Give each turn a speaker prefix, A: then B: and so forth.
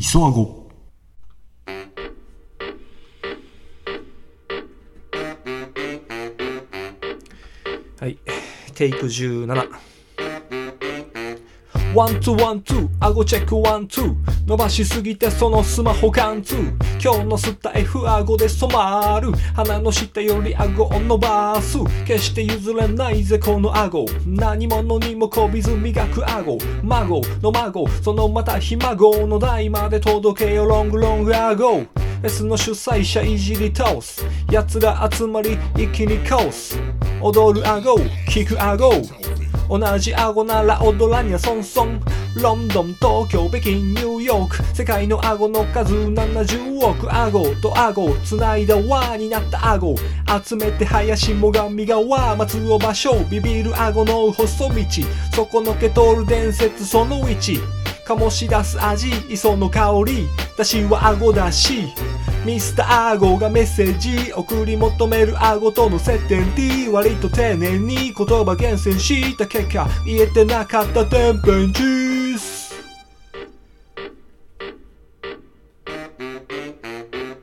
A: 磯あご
B: はい、テイク17。 one two one two、アゴ check one two 伸ばしすぎてそのスマホ貫通。今日のスタイフアゴで染まる。鼻の下よりアゴを伸ばす。決して譲れないぜこのアゴ。何者にもこびず磨くアゴ。孫の孫。そのまたひ孫の代まで届けよ long long アゴ S の主催者いじり倒す。奴ら集まり一気にカオス。踊るアゴ。聞くアゴ。同じ顎なら踊らにゃソンソンロンドン東京北京ニューヨーク。世界の顎の数70億顎と顎繋いだ輪になった顎。集めて林もがみが輪松尾芭蕉ビビる顎の細道。そこのけ通る伝説その1醸し出す味磯の香り。だしは顎だし。ミスターアゴがメッセージ送り求めるアゴとの接点。D 割と丁寧に言葉厳選した結果。言えてなかった天変地